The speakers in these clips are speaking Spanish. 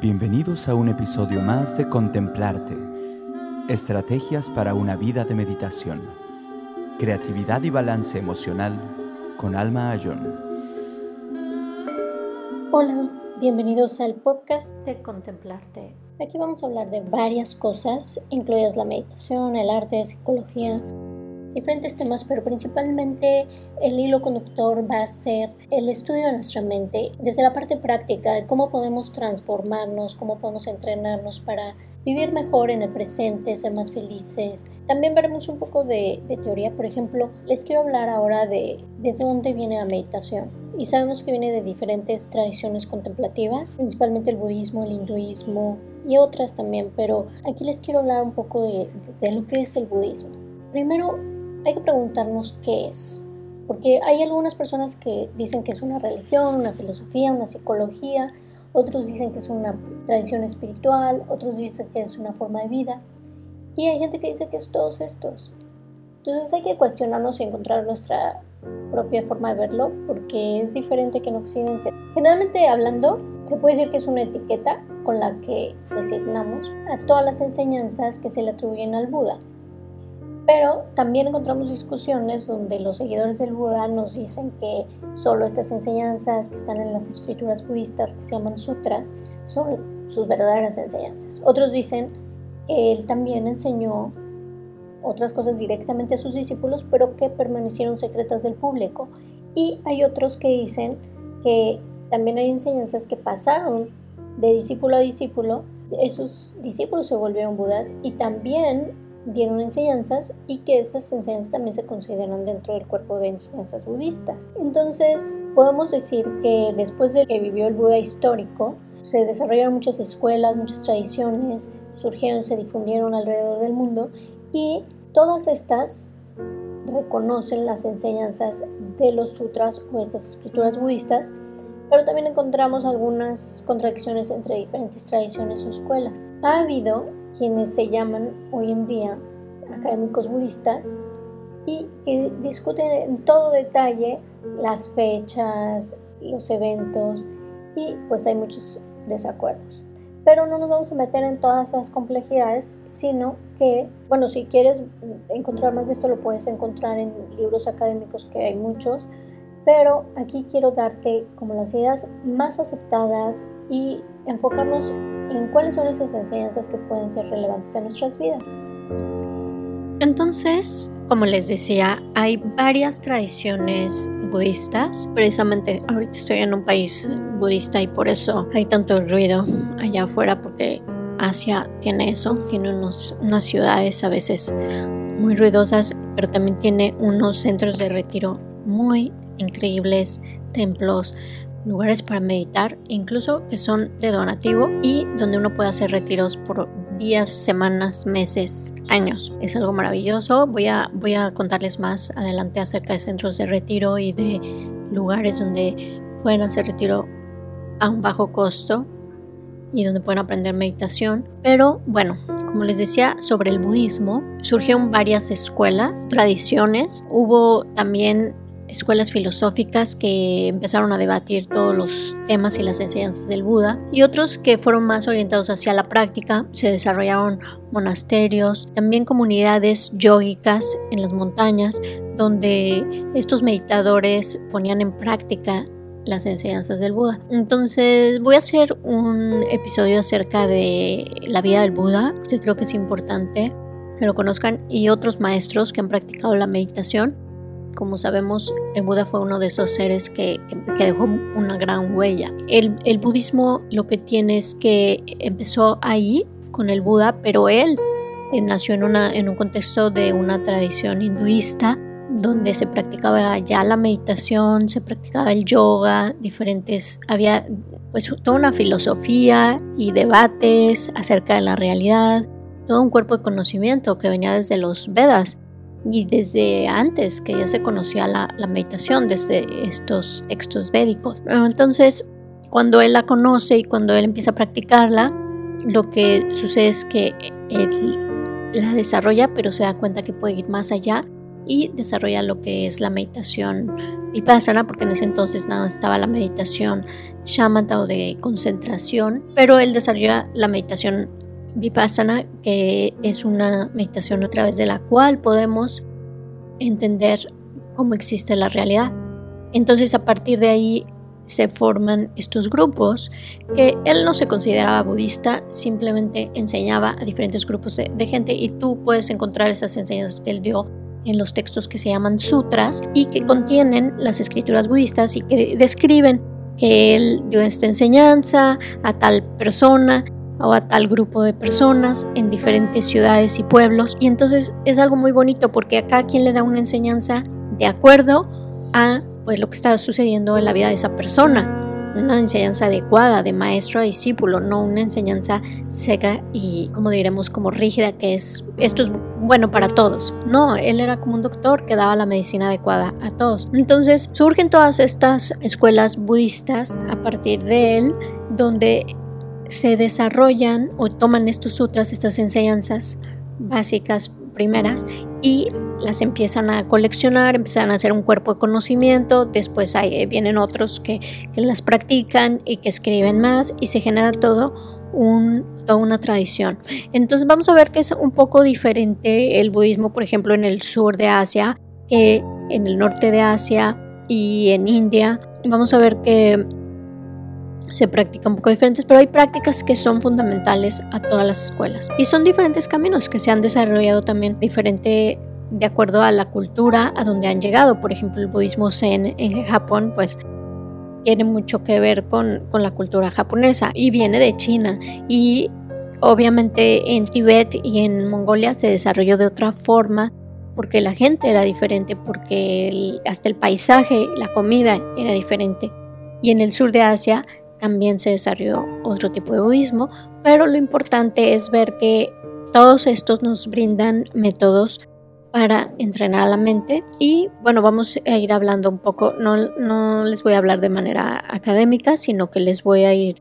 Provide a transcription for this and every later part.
Bienvenidos a un episodio más de Contemplarte. Estrategias para una vida de meditación. Creatividad y balance emocional con Alma Ayón. Hola, bienvenidos al podcast de Contemplarte. Aquí vamos a hablar de varias cosas, incluidas la meditación, el arte, psicología, diferentes temas, pero principalmente el hilo conductor va a ser el estudio de nuestra mente desde la parte práctica de cómo podemos transformarnos, cómo podemos entrenarnos para vivir mejor en el presente, ser más felices. También veremos un poco de, teoría, por ejemplo, les quiero hablar ahora de, de dónde viene la meditación. Y sabemos que viene de diferentes tradiciones contemplativas, principalmente el budismo, el hinduismo y otras también, pero aquí les quiero hablar un poco de, de lo que es el budismo. Primero, hay que preguntarnos qué es. Porque hay algunas personas que dicen que es una religión, una filosofía, una psicología, otros dicen que es una tradición espiritual, otros dicen que es una forma de vida, y hay gente que dice que es todos estos. Entonces hay que cuestionarnos y encontrar nuestra propia forma de verlo, porque es diferente que en Occidente. Generalmente hablando, se puede decir que es una etiqueta con la que designamos a todas las enseñanzas que se le atribuyen al Buda. Pero también encontramos discusiones donde los seguidores del Buda nos dicen que solo estas enseñanzas que están en las escrituras budistas, que se llaman sutras, son sus verdaderas enseñanzas. Otros dicen que él también enseñó otras cosas directamente a sus discípulos, pero que permanecieron secretas del público. Y hay otros que dicen que también hay enseñanzas que pasaron de discípulo a discípulo, esos discípulos se volvieron budas y también dieron enseñanzas y que esas enseñanzas también se consideran dentro del cuerpo de enseñanzas budistas. Entonces, podemos decir que después de que vivió el Buda histórico, se desarrollaron muchas escuelas, muchas tradiciones, surgieron, se difundieron alrededor del mundo y todas estas reconocen las enseñanzas de los sutras o estas escrituras budistas, pero también encontramos algunas contradicciones entre diferentes tradiciones o escuelas. Ha habido quienes se llaman hoy en día académicos budistas y que discuten en todo detalle las fechas, los eventos y pues hay muchos desacuerdos. Pero no nos vamos a meter en todas las complejidades, sino que, bueno, si quieres encontrar más de esto lo puedes encontrar en libros académicos que hay muchos, pero aquí quiero darte como las ideas más aceptadas y enfocarnos en cuáles son esas enseñanzas que pueden ser relevantes en nuestras vidas. Entonces, como les decía, hay varias tradiciones budistas. Precisamente ahorita estoy en un país budista y por eso hay tanto ruido allá afuera porque Asia tiene eso, tiene unos, unas ciudades a veces muy ruidosas, pero también tiene unos centros de retiro muy increíbles, templos, lugares para meditar, incluso que son de donativo y donde uno puede hacer retiros por días, semanas, meses, años. Es algo maravilloso. Voy a, voy a contarles más adelante acerca de centros de retiro y de lugares donde pueden hacer retiro a un bajo costo y donde pueden aprender meditación. Pero bueno, como les decía, sobre el budismo surgieron varias escuelas, tradiciones. Hubo también escuelas filosóficas que empezaron a debatir todos los temas y las enseñanzas del Buda y otros que fueron más orientados hacia la práctica. Se desarrollaron monasterios, también comunidades yógicas en las montañas donde estos meditadores ponían en práctica las enseñanzas del Buda. Entonces voy a hacer un episodio acerca de la vida del Buda, que creo que es importante que lo conozcan, y otros maestros que han practicado la meditación. Como sabemos, el Buda fue uno de esos seres que, dejó una gran huella. El, budismo lo que tiene es que empezó ahí con el Buda, pero él nació en, una, en un contexto de una tradición hinduista donde se practicaba ya la meditación, se practicaba el yoga, diferentes, había pues toda una filosofía y debates acerca de la realidad, todo un cuerpo de conocimiento que venía desde los Vedas y desde antes que ya se conocía la, meditación, desde estos textos védicos. Entonces, cuando él la conoce y cuando él empieza a practicarla, lo que sucede es que él la desarrolla, pero se da cuenta que puede ir más allá y desarrolla lo que es la meditación vipassana, porque en ese entonces nada estaba la meditación shamatha o de concentración, pero él desarrolla la meditación vipassana, que es una meditación a través de la cual podemos entender cómo existe la realidad. Entonces a partir de ahí se forman estos grupos que él no se consideraba budista, simplemente enseñaba a diferentes grupos de, de gente y tú puedes encontrar esas enseñanzas que él dio en los textos que se llaman sutras y que contienen las escrituras budistas y que describen que él dio esta enseñanza a tal persona a tal grupo de personas en diferentes ciudades y pueblos. Y entonces es algo muy bonito porque acá quien le da una enseñanza de acuerdo a pues lo que está sucediendo en la vida de esa persona. Una enseñanza adecuada de maestro a discípulo, no una enseñanza seca y como diremos como rígida que es esto es bueno para todos. No, él era como un doctor que daba la medicina adecuada a todos. Entonces surgen todas estas escuelas budistas a partir de él, donde se desarrollan o toman estos sutras, estas enseñanzas básicas primeras y las empiezan a coleccionar, empiezan a hacer un cuerpo de conocimiento, después hay, vienen otros que, que, las practican y que escriben más y se genera todo un, toda una tradición. Entonces vamos a ver que es un poco diferente el budismo, por ejemplo, en el sur de Asia que en el norte de Asia y en India. Vamos a ver que se practica un poco diferentes, pero hay prácticas que son fundamentales a todas las escuelas. Y son diferentes caminos que se han desarrollado también diferente de acuerdo a la cultura a donde han llegado. Por ejemplo, el budismo zen en Japón, pues tiene mucho que ver con, con la cultura japonesa y viene de China. Y obviamente en Tibet y en Mongolia se desarrolló de otra forma porque la gente era diferente, porque hasta el paisaje, la comida era diferente. Y en el sur de Asia también se desarrolló otro tipo de budismo, pero lo importante es ver que todos estos nos brindan métodos para entrenar a la mente. Y bueno vamos a ir hablando un poco no, no les voy a hablar de manera académica sino que les voy a ir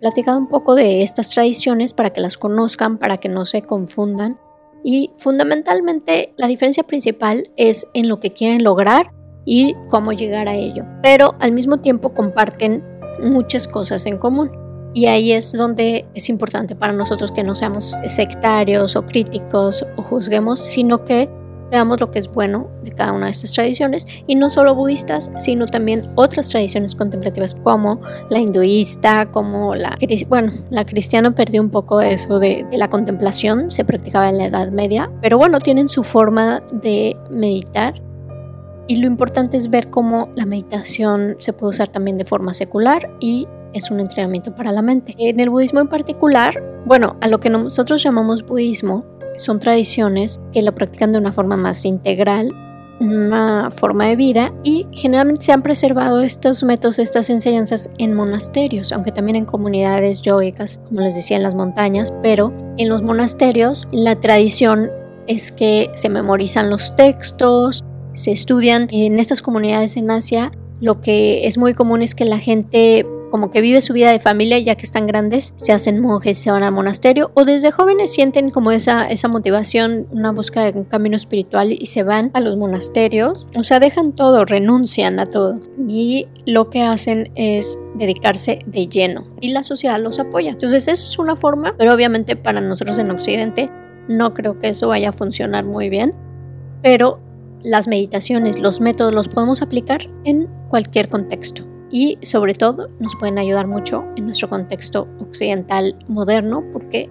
platicando un poco de estas tradiciones para que las conozcan para que no se confundan. Y fundamentalmente la diferencia principal es en lo que quieren lograr y cómo llegar a ello. Pero al mismo tiempo comparten muchas cosas en común. Y ahí es donde es importante para nosotros que no seamos sectarios o críticos o juzguemos, sino que veamos lo que es bueno de cada una de estas tradiciones y no solo budistas, sino también otras tradiciones contemplativas como la hinduista, como la bueno, la cristiana perdió un poco eso de, de la contemplación, se practicaba en la Edad Media, pero bueno, tienen su forma de meditar y lo importante es ver cómo la meditación se puede usar también de forma secular y es un entrenamiento para la mente. En el budismo en particular, bueno, a lo que nosotros llamamos budismo, son tradiciones que lo practican de una forma más integral, una forma de vida y generalmente se han preservado estos métodos, estas enseñanzas en monasterios, aunque también en comunidades yoicas, como les decía, en las montañas, pero en los monasterios la tradición es que se memorizan los textos, se estudian en estas comunidades en Asia, lo que es muy común es que la gente como que vive su vida de familia ya que están grandes, se hacen monjes, se van al monasterio o desde jóvenes sienten como esa, esa motivación, una búsqueda de un camino espiritual y se van a los monasterios, o sea, dejan todo, renuncian a todo y lo que hacen es dedicarse de lleno y la sociedad los apoya. Entonces, eso es una forma, pero obviamente para nosotros en Occidente no creo que eso vaya a funcionar muy bien, pero las meditaciones, los métodos los podemos aplicar en cualquier contexto. Y sobre todo nos pueden ayudar mucho en nuestro contexto occidental moderno porque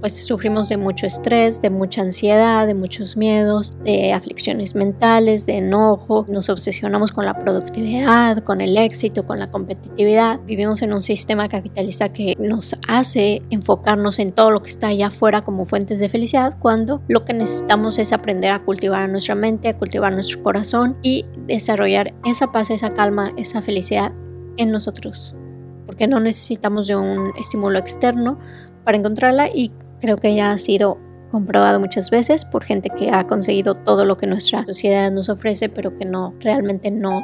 pues sufrimos de mucho estrés, de mucha ansiedad, de muchos miedos, de aflicciones mentales, de enojo, nos obsesionamos con la productividad, con el éxito, con la competitividad. Vivimos en un sistema capitalista que nos hace enfocarnos en todo lo que está allá afuera como fuentes de felicidad, cuando lo que necesitamos es aprender a cultivar nuestra mente, a cultivar nuestro corazón y desarrollar esa paz, esa calma, esa felicidad en nosotros. Porque no necesitamos de un estímulo externo para encontrarla y creo que ya ha sido comprobado muchas veces por gente que ha conseguido todo lo que nuestra sociedad nos ofrece, pero que no realmente no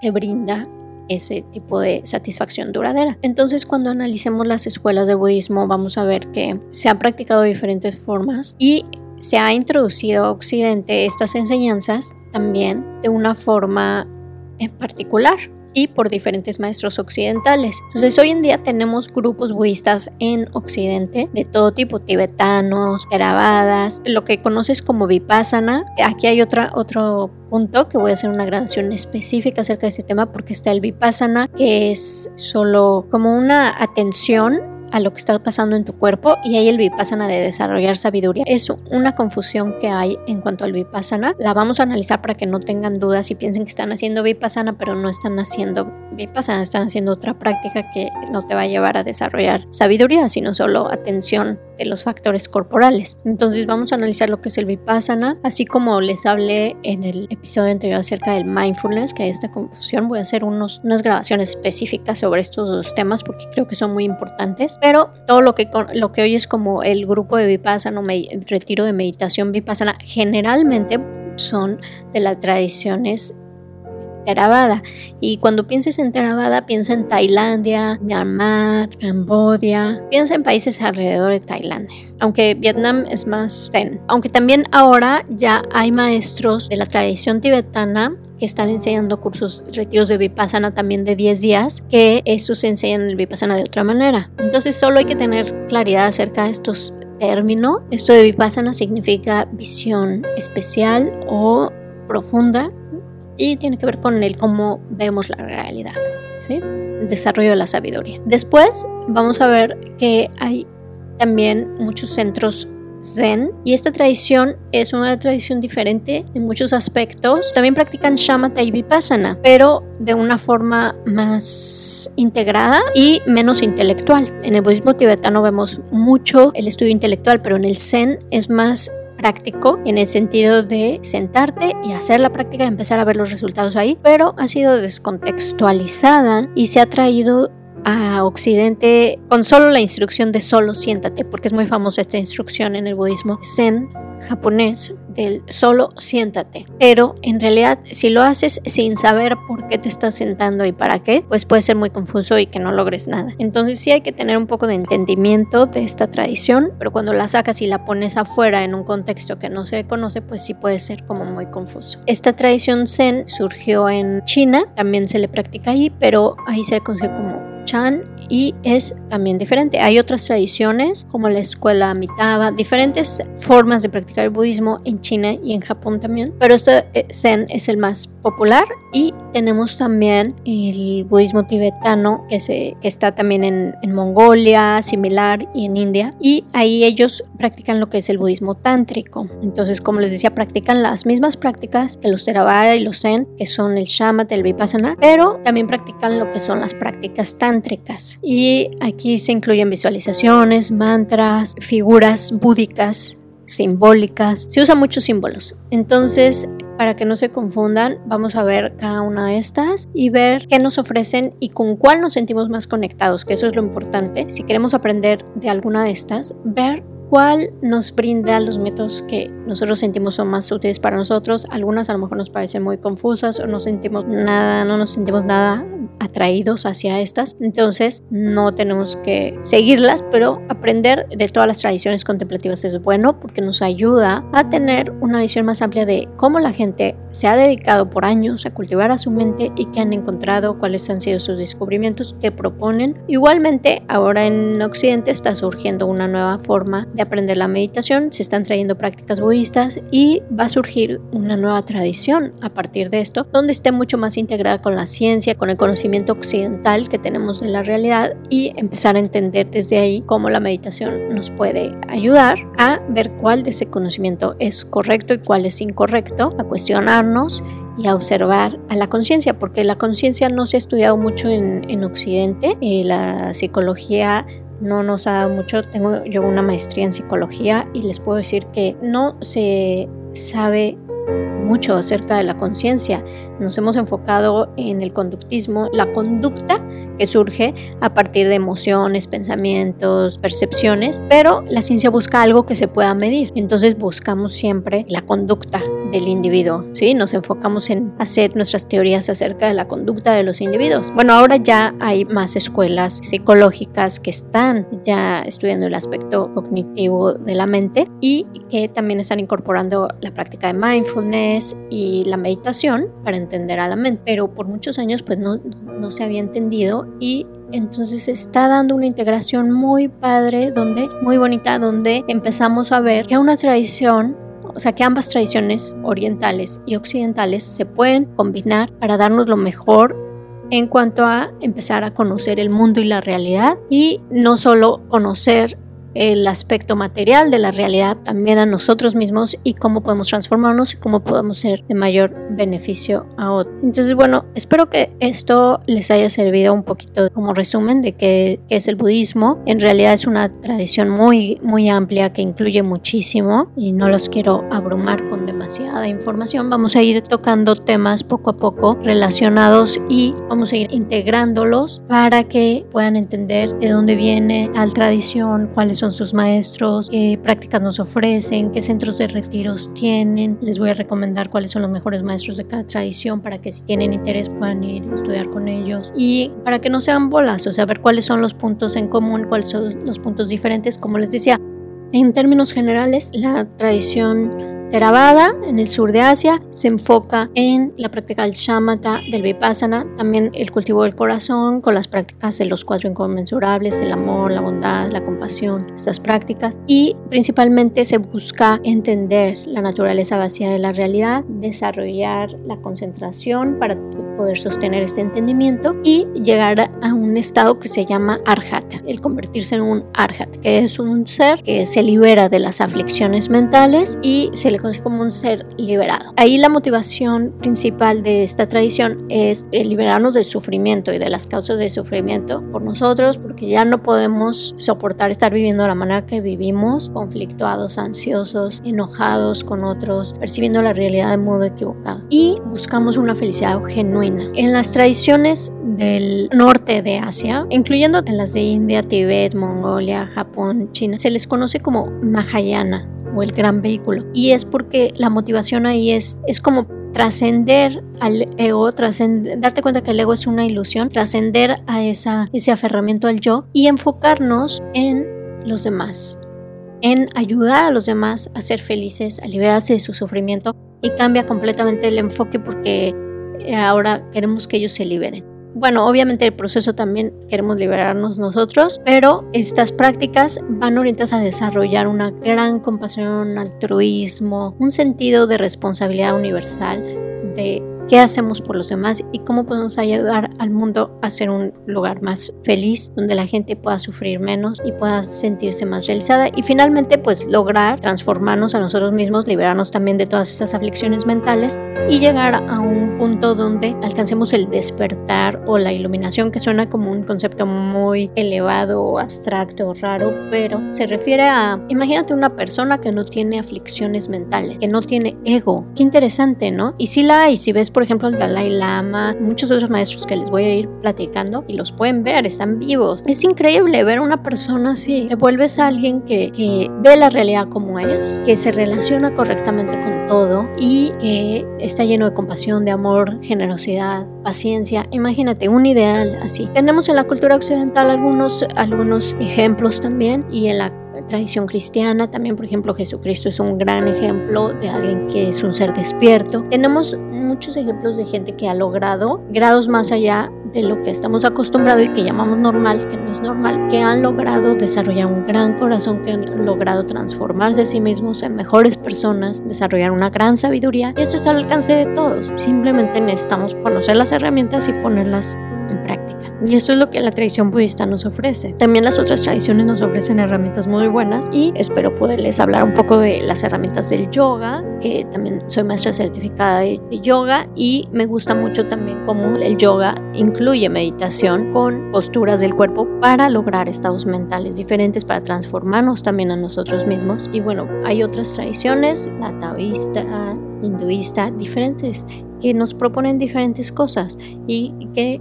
te brinda ese tipo de satisfacción duradera. Entonces, cuando analicemos las escuelas de budismo, vamos a ver que se han practicado diferentes formas y se ha introducido a Occidente estas enseñanzas también de una forma en particular y por diferentes maestros occidentales. Entonces hoy en día tenemos grupos budistas en Occidente de todo tipo, tibetanos, theravadas, lo que conoces como vipassana. Aquí hay otra, otro punto que voy a hacer una gradación específica acerca de este tema porque está el vipassana que es solo como una atención a lo que está pasando en tu cuerpo y ahí el vipassana de desarrollar sabiduría. Es una confusión que hay en cuanto al vipassana. La vamos a analizar para que no tengan dudas y piensen que están haciendo vipassana, pero no están haciendo vipassana, están haciendo otra práctica que no te va a llevar a desarrollar sabiduría, sino solo atención de los factores corporales. Entonces vamos a analizar lo que es el vipassana, así como les hablé en el episodio anterior acerca del mindfulness, que hay esta confusión. Voy a hacer unos, unas grabaciones específicas sobre estos dos temas porque creo que son muy importantes. Pero todo lo que, lo que hoy es como el grupo de vipassana, el retiro de meditación vipassana, generalmente son de las tradiciones Theravada. Y cuando pienses en Theravada, piensa en Tailandia, Myanmar, Cambodia, piensa en países alrededor de Tailandia. Aunque Vietnam es más zen. Aunque también ahora ya hay maestros de la tradición tibetana que están enseñando cursos, retiros de Vipassana también de 10 días, que esos enseñan el Vipassana de otra manera. Entonces solo hay que tener claridad acerca de estos términos. Esto de Vipassana significa visión especial o profunda y tiene que ver con el cómo vemos la realidad, ¿sí? Desarrollo de la sabiduría. Después vamos a ver que hay también muchos centros Zen y esta tradición es una tradición diferente en muchos aspectos. También practican Shamatha y Vipassana, pero de una forma más integrada y menos intelectual. En el budismo tibetano vemos mucho el estudio intelectual, pero en el Zen es más práctico en el sentido de sentarte y hacer la práctica y empezar a ver los resultados ahí, pero ha sido descontextualizada y se ha traído a Occidente con solo la instrucción de solo siéntate, porque es muy famosa esta instrucción en el budismo zen japonés del solo siéntate. Pero en realidad si lo haces sin saber por qué te estás sentando y para qué, pues puede ser muy confuso y que no logres nada. Entonces sí hay que tener un poco de entendimiento de esta tradición, pero cuando la sacas y la pones afuera en un contexto que no se conoce, pues sí puede ser como muy confuso. Esta tradición zen surgió en China, también se le practica ahí, pero ahí se conoce como চান y es también diferente. Hay otras tradiciones como la escuela Amitabha, diferentes formas de practicar el budismo en China y en Japón también, pero este eh, Zen es el más popular y tenemos también el budismo tibetano que, se, que está también en, en, Mongolia, similar, y en India. Y ahí ellos practican lo que es el budismo tántrico. Entonces, como les decía, practican las mismas prácticas que los Theravada y los Zen, que son el Shamat, el Vipassana, pero también practican lo que son las prácticas tántricas. Y aquí se incluyen visualizaciones, mantras, figuras búdicas simbólicas. Se usan muchos símbolos. Entonces, para que no se confundan, vamos a ver cada una de estas y ver qué nos ofrecen y con cuál nos sentimos más conectados, que eso es lo importante. Si queremos aprender de alguna de estas, ver cuál nos brinda los métodos que nosotros sentimos son más útiles para nosotros. Algunas a lo mejor nos parecen muy confusas o no sentimos nada, no nos sentimos nada atraídos hacia estas. Entonces no tenemos que seguirlas, pero aprender de todas las tradiciones contemplativas es bueno porque nos ayuda a tener una visión más amplia de cómo la gente se ha dedicado por años a cultivar a su mente y que han encontrado cuáles han sido sus descubrimientos que proponen. Igualmente, ahora en Occidente está surgiendo una nueva forma de aprender la meditación, se están trayendo prácticas budistas y va a surgir una nueva tradición a partir de esto, donde esté mucho más integrada con la ciencia, con el conocimiento occidental que tenemos de la realidad y empezar a entender desde ahí cómo la meditación nos puede ayudar a ver cuál de ese conocimiento es correcto y cuál es incorrecto, a cuestionarnos y a observar a la conciencia, porque la conciencia no se ha estudiado mucho en, en Occidente, eh, la psicología no nos ha dado mucho, tengo yo una maestría en psicología y les puedo decir que no se sabe mucho acerca de la conciencia. Nos hemos enfocado en el conductismo, la conducta que surge a partir de emociones, pensamientos, percepciones, pero la ciencia busca algo que se pueda medir. Entonces buscamos siempre la conducta del individuo, ¿sí? Nos enfocamos en hacer nuestras teorías acerca de la conducta de los individuos. Bueno, ahora ya hay más escuelas psicológicas que están ya estudiando el aspecto cognitivo de la mente y que también están incorporando la práctica de mindfulness y la meditación para entender a la mente. Pero por muchos años pues no, no se había entendido y entonces está dando una integración muy padre, donde, muy bonita, donde empezamos a ver que una tradición o sea que ambas tradiciones orientales y occidentales se pueden combinar para darnos lo mejor en cuanto a empezar a conocer el mundo y la realidad y no solo conocer el aspecto material de la realidad también a nosotros mismos y cómo podemos transformarnos y cómo podemos ser de mayor beneficio a otros. Entonces, bueno, espero que esto les haya servido un poquito como resumen de qué, es el budismo. En realidad es una tradición muy, muy amplia que incluye muchísimo y no los quiero abrumar con demasiada información. Vamos a ir tocando temas poco a poco relacionados y vamos a ir integrándolos para que puedan entender de dónde viene tal tradición, cuáles son sus maestros, qué prácticas nos ofrecen, qué centros de retiros tienen. Les voy a recomendar cuáles son los mejores maestros de cada tradición para que si tienen interés puedan ir a estudiar con ellos y para que no sean bolas, o sea, ver cuáles son los puntos en común, cuáles son los puntos diferentes. Como les decía, en términos generales, la tradición Theravada, en el sur de Asia, se enfoca en la práctica del shamatha, del vipassana, también el cultivo del corazón, con las prácticas de los cuatro inconmensurables, el amor, la bondad, la compasión, estas prácticas. Y principalmente se busca entender la naturaleza vacía de la realidad, desarrollar la concentración para poder sostener este entendimiento y llegar a un estado que se llama arhat, el convertirse en un arhat, que es un ser que se libera de las aflicciones mentales y se le conoce como un ser liberado. Ahí la motivación principal de esta tradición es liberarnos del sufrimiento y de las causas del sufrimiento por nosotros, porque ya no podemos soportar estar viviendo de la manera que vivimos, conflictuados, ansiosos, enojados con otros, percibiendo la realidad de modo equivocado. Y buscamos una felicidad genuina. En las tradiciones del norte de Asia, incluyendo en las de India, Tibet, Mongolia, Japón, China, se les conoce como Mahayana o el gran vehículo. Y es porque la motivación ahí es, es como trascender al ego, darte cuenta que el ego es una ilusión, trascender a esa, ese aferramiento al yo y enfocarnos en los demás, en ayudar a los demás a ser felices, a liberarse de su sufrimiento y cambia completamente el enfoque porque ahora queremos que ellos se liberen. Bueno, obviamente el proceso también queremos liberarnos nosotros, pero estas prácticas van orientadas a desarrollar una gran compasión, altruismo, un sentido de responsabilidad universal, de qué hacemos por los demás y cómo podemos ayudar al mundo a ser un lugar más feliz, donde la gente pueda sufrir menos y pueda sentirse más realizada y finalmente pues lograr transformarnos a nosotros mismos, liberarnos también de todas esas aflicciones mentales y llegar a un punto donde alcancemos el despertar o la iluminación que suena como un concepto muy elevado, abstracto, raro, pero se refiere a, imagínate una persona que no tiene aflicciones mentales, que no tiene ego. Qué interesante, ¿no? Y si la hay, si ves por por ejemplo, el Dalai Lama, muchos otros maestros que les voy a ir platicando y los pueden ver, están vivos. Es increíble ver a una persona así. Te vuelves a alguien que, que ve la realidad como es, que se relaciona correctamente con todo y que está lleno de compasión, de amor, generosidad, paciencia. Imagínate un ideal así. Tenemos en la cultura occidental algunos, algunos ejemplos también y en la tradición cristiana, también por ejemplo Jesucristo es un gran ejemplo de alguien que es un ser despierto. Tenemos muchos ejemplos de gente que ha logrado grados más allá de lo que estamos acostumbrados y que llamamos normal, que no es normal, que han logrado desarrollar un gran corazón, que han logrado transformarse a sí mismos en mejores personas, desarrollar una gran sabiduría. Y esto está al alcance de todos. Simplemente necesitamos conocer las herramientas y ponerlas en práctica. Y eso es lo que la tradición budista nos ofrece. También las otras tradiciones nos ofrecen herramientas muy buenas y espero poderles hablar un poco de las herramientas del yoga, que también soy maestra certificada de, yoga y me gusta mucho también cómo el yoga incluye meditación con posturas del cuerpo para lograr estados mentales diferentes, para transformarnos también a nosotros mismos. Y bueno, hay otras tradiciones, la taoísta, hinduista, diferentes, que nos proponen diferentes cosas y que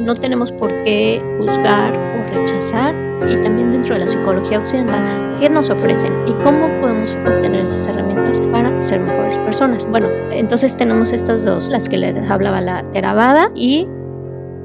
no tenemos por qué juzgar o rechazar y también dentro de la psicología occidental qué nos ofrecen y cómo podemos obtener esas herramientas para ser mejores personas. Bueno, entonces tenemos estas dos, las que les hablaba la Theravada y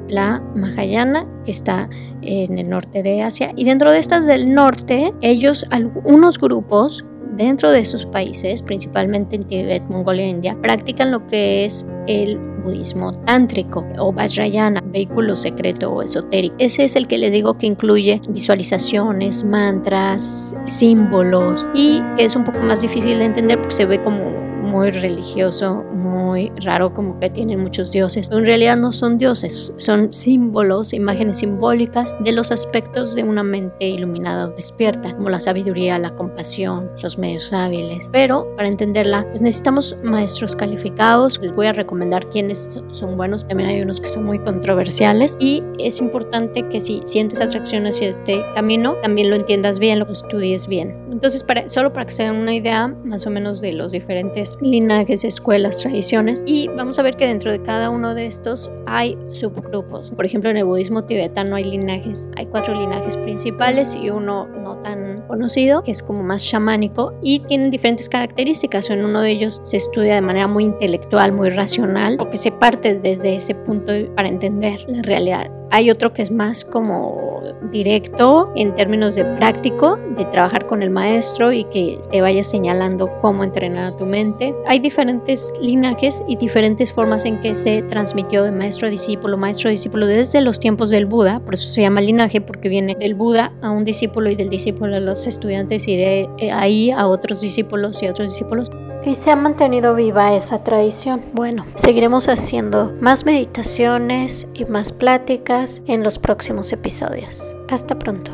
la Mahayana, que está en el norte de Asia. Y dentro de estas del norte, ellos, algunos grupos dentro de esos países, principalmente en Tibet, Mongolia India, practican lo que es el budismo tántrico o Vajrayana, vehículo secreto o esotérico. Ese es el que les digo que incluye visualizaciones, mantras, símbolos y que es un poco más difícil de entender porque se ve como muy religioso, muy raro, como que tienen muchos dioses. En realidad no son dioses, son símbolos, imágenes simbólicas de los aspectos de una mente iluminada o despierta, como la sabiduría, la compasión, los medios hábiles. Pero para entenderla, pues necesitamos maestros calificados. Les voy a recomendar quiénes son buenos. También hay unos que son muy controversiales y es importante que si sientes atracción hacia este camino, también lo entiendas bien, lo estudies bien. Entonces, para, solo para que se den una idea más o menos de los diferentes linajes, escuelas, tradiciones, y vamos a ver que dentro de cada uno de estos hay subgrupos. Por ejemplo, en el budismo tibetano hay linajes, hay cuatro linajes principales y uno no tan conocido, que es como más chamánico, y tienen diferentes características. En uno de ellos se estudia de manera muy intelectual, muy racional, porque se parte desde ese punto para entender la realidad. Hay otro que es más como directo en términos de práctico, de trabajar con el maestro y que te vaya señalando cómo entrenar a tu mente. Hay diferentes linajes y diferentes formas en que se transmitió de maestro a discípulo, maestro a discípulo desde los tiempos del Buda, por eso se llama linaje porque viene del Buda a un discípulo y del discípulo a los estudiantes y de ahí a otros discípulos y otros discípulos y se ha mantenido viva esa tradición. Bueno, seguiremos haciendo más meditaciones y más pláticas en los próximos episodios. Hasta pronto.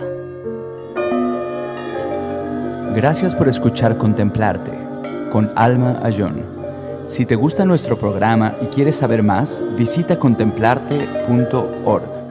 Gracias por escuchar Contemplarte con Alma Ayón. Si te gusta nuestro programa y quieres saber más, visita contemplarte.org.